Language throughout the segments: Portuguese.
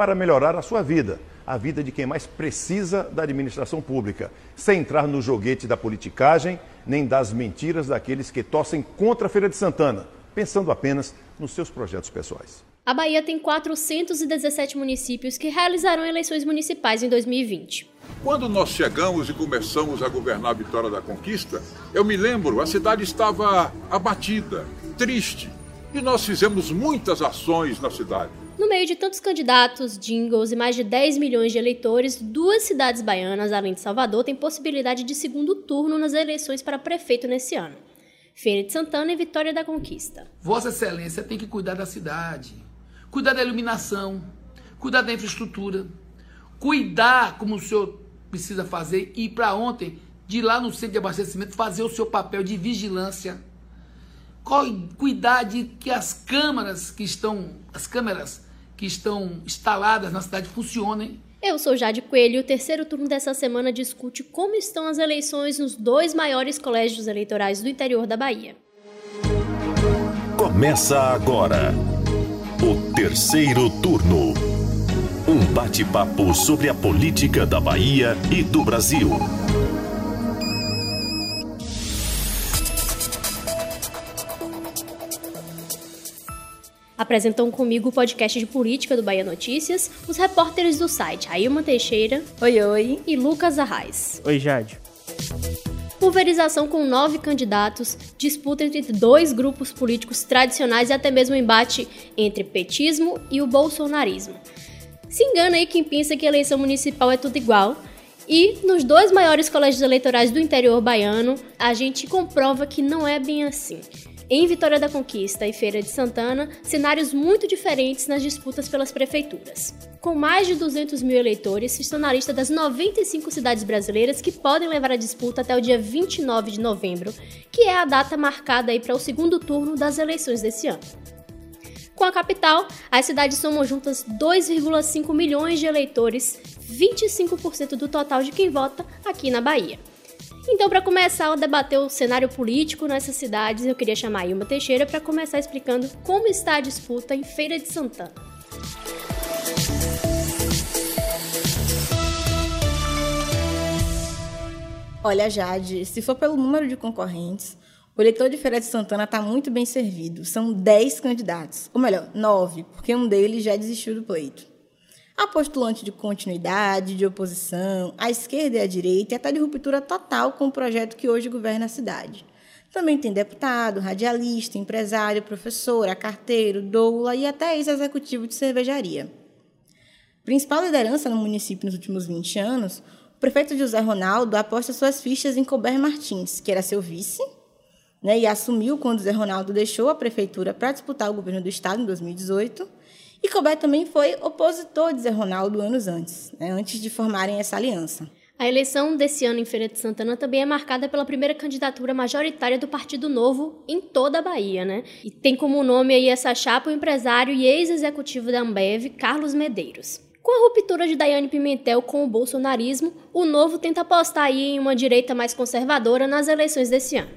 para melhorar a sua vida, a vida de quem mais precisa da administração pública, sem entrar no joguete da politicagem nem das mentiras daqueles que torcem contra a Feira de Santana, pensando apenas nos seus projetos pessoais. A Bahia tem 417 municípios que realizarão eleições municipais em 2020. Quando nós chegamos e começamos a governar a Vitória da Conquista, eu me lembro, a cidade estava abatida, triste, e nós fizemos muitas ações na cidade. No meio de tantos candidatos, jingles e mais de 10 milhões de eleitores, duas cidades baianas, além de Salvador, têm possibilidade de segundo turno nas eleições para prefeito nesse ano. Feira de Santana e Vitória da Conquista. Vossa Excelência tem que cuidar da cidade, cuidar da iluminação, cuidar da infraestrutura, cuidar como o senhor precisa fazer e para ontem, de lá no centro de abastecimento, fazer o seu papel de vigilância. Cuidar de que as câmaras que estão, as câmeras que estão instaladas na cidade funcionem. Eu sou Jade Coelho e o terceiro turno dessa semana discute como estão as eleições nos dois maiores colégios eleitorais do interior da Bahia. Começa agora o terceiro turno. Um bate-papo sobre a política da Bahia e do Brasil. Apresentam comigo o podcast de política do Bahia Notícias os repórteres do site Ailma Teixeira. Oi, oi. E Lucas Arraes. Oi, Jade. Pulverização com nove candidatos, disputa entre dois grupos políticos tradicionais e até mesmo embate entre petismo e o bolsonarismo. Se engana aí quem pensa que eleição municipal é tudo igual. E nos dois maiores colégios eleitorais do interior baiano, a gente comprova que não é bem assim. Em Vitória da Conquista e Feira de Santana, cenários muito diferentes nas disputas pelas prefeituras. Com mais de 200 mil eleitores, estão na lista das 95 cidades brasileiras que podem levar a disputa até o dia 29 de novembro, que é a data marcada para o segundo turno das eleições desse ano. Com a capital, as cidades somam juntas 2,5 milhões de eleitores, 25% do total de quem vota aqui na Bahia. Então, para começar a debater o cenário político nessas cidades, eu queria chamar a Ilma Teixeira para começar explicando como está a disputa em Feira de Santana. Olha, Jade, se for pelo número de concorrentes, o eleitor de Feira de Santana está muito bem servido. São 10 candidatos, ou melhor, 9, porque um deles já desistiu do pleito. Há postulante de continuidade, de oposição, à esquerda e à direita, e até de ruptura total com o projeto que hoje governa a cidade. Também tem deputado, radialista, empresário, professora, carteiro, doula e até ex-executivo de cervejaria. Principal liderança no município nos últimos 20 anos, o prefeito José Ronaldo aposta suas fichas em Colbert Martins, que era seu vice, né, e assumiu quando José Ronaldo deixou a prefeitura para disputar o governo do estado em 2018 e Colbert também foi opositor de Zé Ronaldo anos antes, né, antes de formarem essa aliança. A eleição desse ano em Feira de Santana também é marcada pela primeira candidatura majoritária do Partido Novo em toda a Bahia, né? E tem como nome aí essa chapa o empresário e ex-executivo da Ambev, Carlos Medeiros. Com a ruptura de Daiane Pimentel com o bolsonarismo, o Novo tenta apostar aí em uma direita mais conservadora nas eleições desse ano.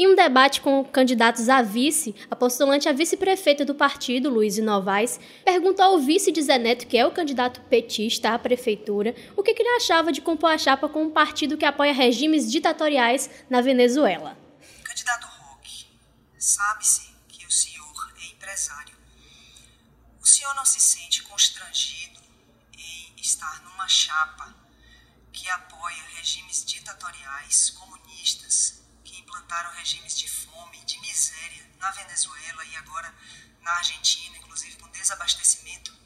Em um debate com candidatos a vice, a postulante a vice-prefeita do partido, Luiz Novaes, perguntou ao vice de Zé Neto, que é o candidato petista à prefeitura, o que, ele achava de compor a chapa com um partido que apoia regimes ditatoriais na Venezuela. Candidato Roque, sabe-se que o senhor é empresário. O senhor não se sente constrangido em estar numa chapa que apoia regimes ditatoriais comunistas implantaram regimes de fome, de miséria na Venezuela e agora na Argentina, inclusive com desabastecimento.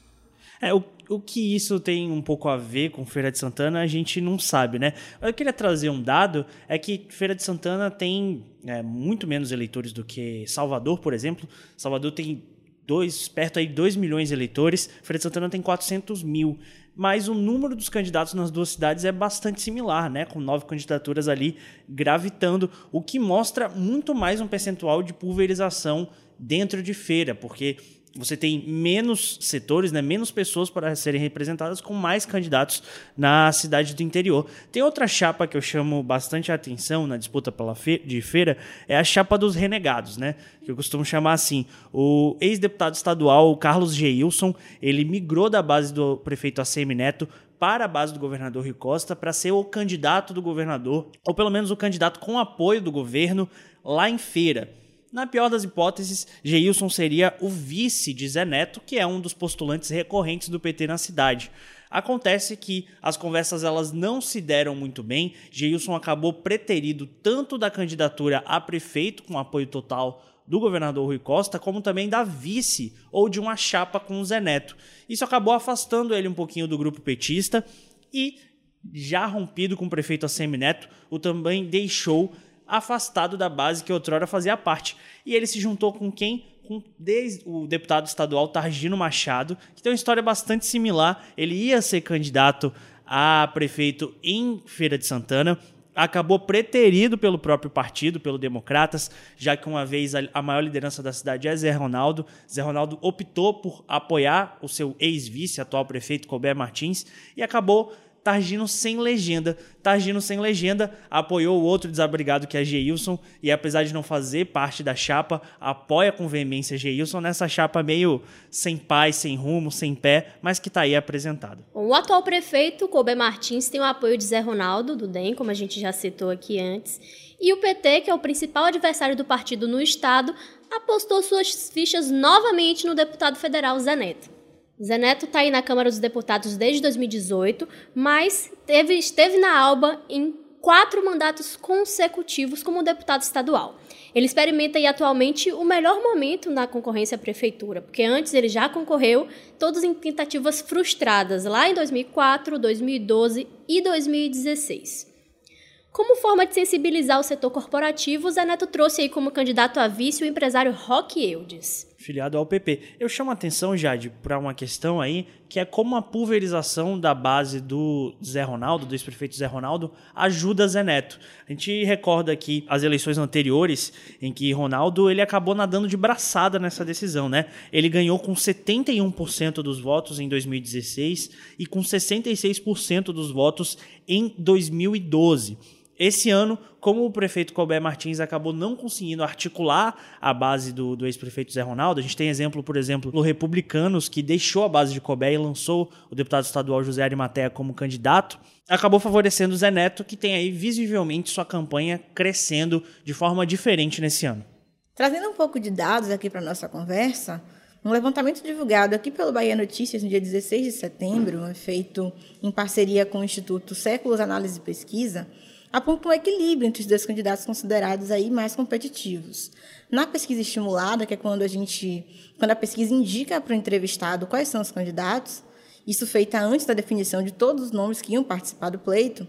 É, o, o que isso tem um pouco a ver com Feira de Santana, a gente não sabe, né? Eu queria trazer um dado, é que Feira de Santana tem é, muito menos eleitores do que Salvador, por exemplo. Salvador tem dois, perto aí de 2 milhões de eleitores, Feira de Santana tem 400 mil mas o número dos candidatos nas duas cidades é bastante similar, né? com nove candidaturas ali gravitando, o que mostra muito mais um percentual de pulverização dentro de feira, porque você tem menos setores, né, menos pessoas para serem representadas, com mais candidatos na cidade do interior. Tem outra chapa que eu chamo bastante a atenção na disputa pela fe de feira, é a chapa dos renegados, né, que eu costumo chamar assim. O ex-deputado estadual Carlos Geilson, ele migrou da base do prefeito ACM Neto para a base do governador Rui Costa para ser o candidato do governador, ou pelo menos o candidato com apoio do governo lá em feira. Na pior das hipóteses, Geilson seria o vice de Zé Neto, que é um dos postulantes recorrentes do PT na cidade. Acontece que as conversas elas não se deram muito bem. Geilson acabou preterido tanto da candidatura a prefeito com apoio total do governador Rui Costa, como também da vice ou de uma chapa com o Zé Neto. Isso acabou afastando ele um pouquinho do grupo petista e já rompido com o prefeito Assemi Neto, o também deixou afastado da base que outrora fazia parte. E ele se juntou com quem? Com o deputado estadual Targino Machado, que tem uma história bastante similar. Ele ia ser candidato a prefeito em Feira de Santana, acabou preterido pelo próprio partido, pelo Democratas, já que uma vez a maior liderança da cidade é Zé Ronaldo. Zé Ronaldo optou por apoiar o seu ex-vice, atual prefeito Colbert Martins, e acabou Targino sem legenda. Targino sem legenda apoiou o outro desabrigado que é Geilson e apesar de não fazer parte da chapa, apoia com veemência Geilson nessa chapa meio sem paz, sem rumo, sem pé, mas que está aí apresentado. O atual prefeito, Colbert Martins, tem o apoio de Zé Ronaldo, do DEM, como a gente já citou aqui antes, e o PT, que é o principal adversário do partido no estado, apostou suas fichas novamente no deputado federal Zé Neto. Zé Neto está aí na Câmara dos Deputados desde 2018, mas teve, esteve na Alba em quatro mandatos consecutivos como deputado estadual. Ele experimenta aí atualmente o melhor momento na concorrência à prefeitura, porque antes ele já concorreu, todos em tentativas frustradas, lá em 2004, 2012 e 2016. Como forma de sensibilizar o setor corporativo, Zé Neto trouxe aí como candidato a vice o empresário Roque Eudes. Filiado ao PP. Eu chamo a atenção, Jade, para uma questão aí, que é como a pulverização da base do Zé Ronaldo, do ex-prefeito Zé Ronaldo, ajuda Zé Neto. A gente recorda aqui as eleições anteriores, em que Ronaldo ele acabou nadando de braçada nessa decisão, né? Ele ganhou com 71% dos votos em 2016 e com 66% dos votos em 2012. Esse ano, como o prefeito Colbert Martins acabou não conseguindo articular a base do, do ex-prefeito Zé Ronaldo, a gente tem exemplo, por exemplo, no Republicanos, que deixou a base de Colbert e lançou o deputado estadual José Arimatea como candidato, acabou favorecendo o Zé Neto, que tem aí visivelmente sua campanha crescendo de forma diferente nesse ano. Trazendo um pouco de dados aqui para nossa conversa, um levantamento divulgado aqui pelo Bahia Notícias no dia 16 de setembro, feito em parceria com o Instituto Séculos Análise e Pesquisa, aponta um equilíbrio entre os dois candidatos considerados aí mais competitivos. Na pesquisa estimulada, que é quando a gente, quando a pesquisa indica para o entrevistado quais são os candidatos, isso feita antes da definição de todos os nomes que iam participar do pleito,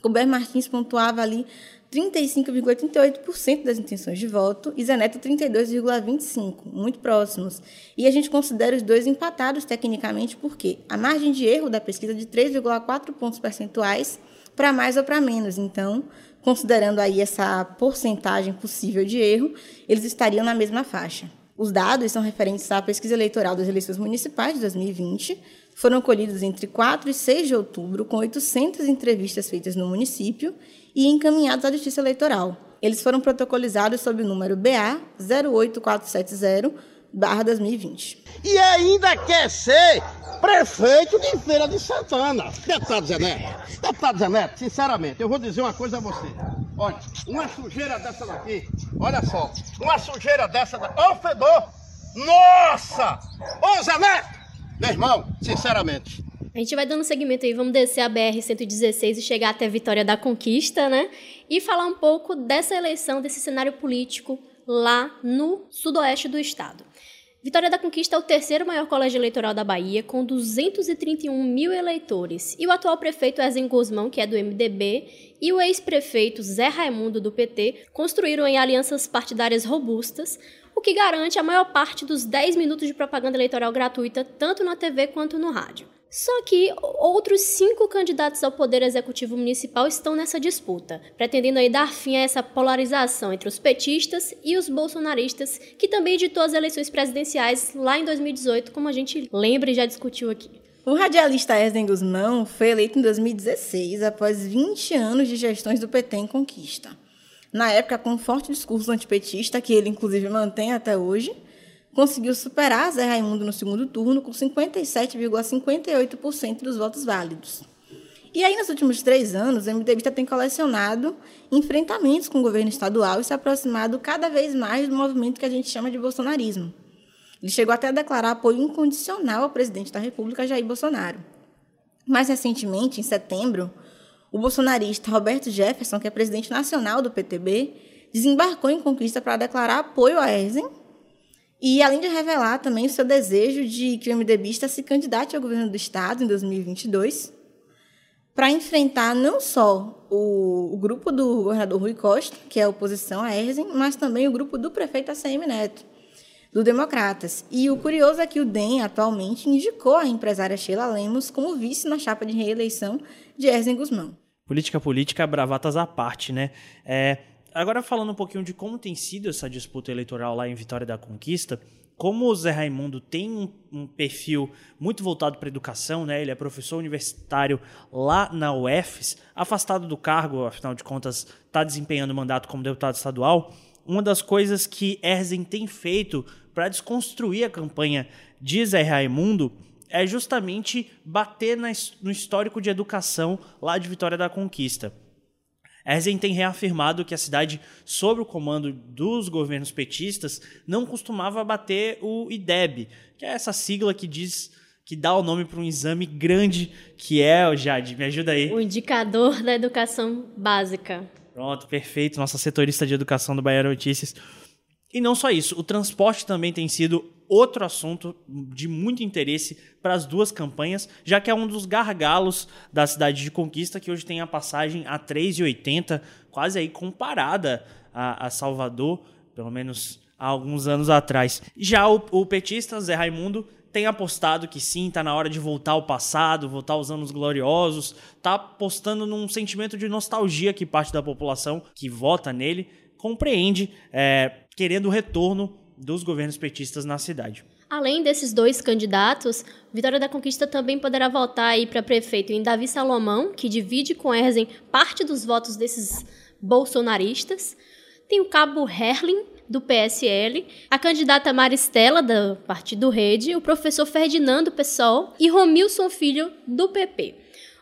Colbert Martins pontuava ali 35,38% das intenções de voto e Zeneto 32,25%, muito próximos. E a gente considera os dois empatados tecnicamente porque a margem de erro da pesquisa é de 3,4 pontos percentuais para mais ou para menos. Então, considerando aí essa porcentagem possível de erro, eles estariam na mesma faixa. Os dados são referentes à pesquisa eleitoral das eleições municipais de 2020, foram colhidos entre 4 e 6 de outubro, com 800 entrevistas feitas no município e encaminhados à Justiça Eleitoral. Eles foram protocolizados sob o número BA 08470-2020. E ainda quer ser prefeito de Feira de Santana. Deputado Zé Neto, deputado Zé Neto, sinceramente, eu vou dizer uma coisa a você. Olha, uma sujeira dessa daqui, olha só, uma sujeira dessa daqui, ô fedor, nossa! Ô Zé Neto, meu irmão, sinceramente. A gente vai dando seguimento aí, vamos descer a BR-116 e chegar até Vitória da Conquista, né? E falar um pouco dessa eleição, desse cenário político lá no sudoeste do estado. Vitória da Conquista é o terceiro maior colégio eleitoral da Bahia, com 231 mil eleitores. E o atual prefeito Ezen Guzmão, que é do MDB, e o ex-prefeito Zé Raimundo, do PT, construíram em alianças partidárias robustas, o que garante a maior parte dos 10 minutos de propaganda eleitoral gratuita, tanto na TV quanto no rádio. Só que outros cinco candidatos ao Poder Executivo Municipal estão nessa disputa, pretendendo aí dar fim a essa polarização entre os petistas e os bolsonaristas, que também editou as eleições presidenciais lá em 2018, como a gente lembra e já discutiu aqui. O radialista Esden Guzmão foi eleito em 2016, após 20 anos de gestões do PT em conquista. Na época, com um forte discurso antipetista, que ele inclusive mantém até hoje, conseguiu superar Zé Raimundo no segundo turno com 57,58% dos votos válidos. E aí, nos últimos três anos, o MDBista tem colecionado enfrentamentos com o governo estadual e se aproximado cada vez mais do movimento que a gente chama de bolsonarismo. Ele chegou até a declarar apoio incondicional ao presidente da República, Jair Bolsonaro. Mais recentemente, em setembro, o bolsonarista Roberto Jefferson, que é presidente nacional do PTB, desembarcou em conquista para declarar apoio a Erzen e além de revelar também o seu desejo de que o MDBista se candidate ao governo do Estado em 2022, para enfrentar não só o, o, grupo do governador Rui Costa, que é a oposição a Erzen, mas também o grupo do prefeito ACM Neto, do Democratas. E o curioso é que o DEM atualmente indicou a empresária Sheila Lemos como vice na chapa de reeleição de Erzen Guzmão. Política política, bravatas à parte, né? É, Agora falando um pouquinho de como tem sido essa disputa eleitoral lá em Vitória da Conquista, como o Zé Raimundo tem um, um perfil muito voltado para educação, né? ele é professor universitário lá na UFES, afastado do cargo, afinal de contas está desempenhando mandato como deputado estadual, uma das coisas que Erzen tem feito para desconstruir a campanha de Zé Raimundo é justamente bater no histórico de educação lá de Vitória da Conquista. Erzen tem reafirmado que a cidade, sob o comando dos governos petistas, não costumava bater o IDEB, que é essa sigla que diz que dá o nome para um exame grande que é, Jade, me ajuda aí. O indicador da educação básica. Pronto, perfeito, nossa setorista de educação do Bahia Notícias. E não só isso, o transporte também tem sido outro assunto de muito interesse para as duas campanhas, já que é um dos gargalos da cidade de Conquista, que hoje tem a passagem a 3,80, quase aí comparada a, a, Salvador, pelo menos há alguns anos atrás. Já o, o petista Zé Raimundo tem apostado que sim, está na hora de voltar ao passado, voltar aos anos gloriosos, está apostando num sentimento de nostalgia que parte da população que vota nele compreende, é, querendo o retorno dos governos petistas na cidade. Além desses dois candidatos, Vitória da Conquista também poderá votar aí para prefeito em Davi Salomão, que divide com Erzen parte dos votos desses bolsonaristas. Tem o cabo Herlin, do PSL, a candidata Maristela, do Partido Rede, o professor Ferdinando Pessoal e Romilson Filho, do PP.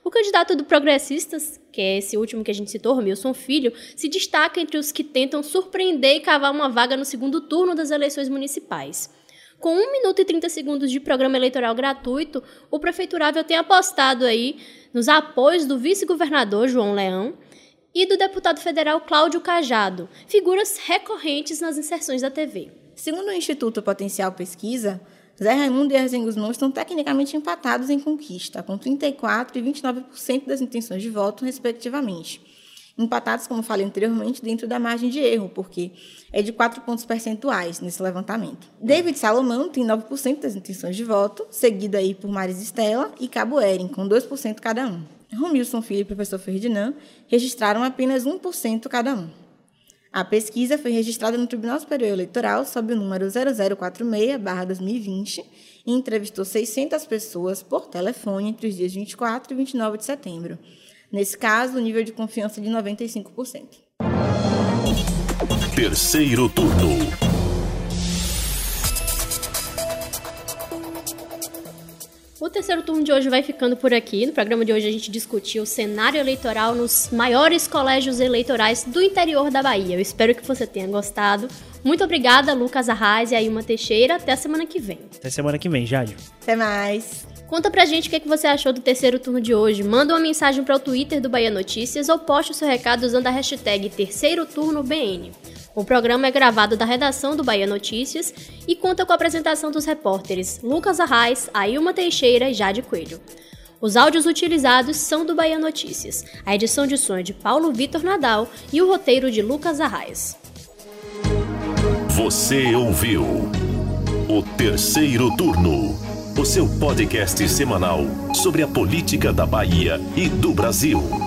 O candidato do Progressistas, que é esse último que a gente citou, Romilson Filho, se destaca entre os que tentam surpreender e cavar uma vaga no segundo turno das eleições municipais. Com 1 minuto e 30 segundos de programa eleitoral gratuito, o prefeiturável tem apostado aí nos apoios do vice-governador João Leão e do deputado federal Cláudio Cajado, figuras recorrentes nas inserções da TV. Segundo o Instituto Potencial Pesquisa, Zé Raimundo e Erzen Guzmão estão tecnicamente empatados em conquista, com 34% e 29% das intenções de voto, respectivamente. Empatados, como falei anteriormente, dentro da margem de erro, porque é de 4 pontos percentuais nesse levantamento. David Salomão tem 9% das intenções de voto, seguido aí por Maris Estela e Cabo Erin, com 2% cada um. Romilson Filho e professor Ferdinand registraram apenas 1% cada um. A pesquisa foi registrada no Tribunal Superior Eleitoral sob o número 0046-2020 e entrevistou 600 pessoas por telefone entre os dias 24 e 29 de setembro. Nesse caso, o nível de confiança é de 95%. Terceiro turno. O terceiro turno de hoje vai ficando por aqui. No programa de hoje a gente discutiu o cenário eleitoral nos maiores colégios eleitorais do interior da Bahia. Eu espero que você tenha gostado. Muito obrigada, Lucas Arraes e Ailma Teixeira. Até a semana que vem. Até semana que vem, Jade. Até mais. Conta pra gente o que, é que você achou do terceiro turno de hoje. Manda uma mensagem para o Twitter do Bahia Notícias ou poste o seu recado usando a hashtag Terceiro Turno BN. O programa é gravado da redação do Bahia Notícias e conta com a apresentação dos repórteres Lucas Arraes, Ailma Teixeira e Jade Coelho. Os áudios utilizados são do Bahia Notícias, a edição de som é de Paulo Vitor Nadal e o roteiro de Lucas Arraes. Você ouviu o terceiro turno o seu podcast semanal sobre a política da Bahia e do Brasil.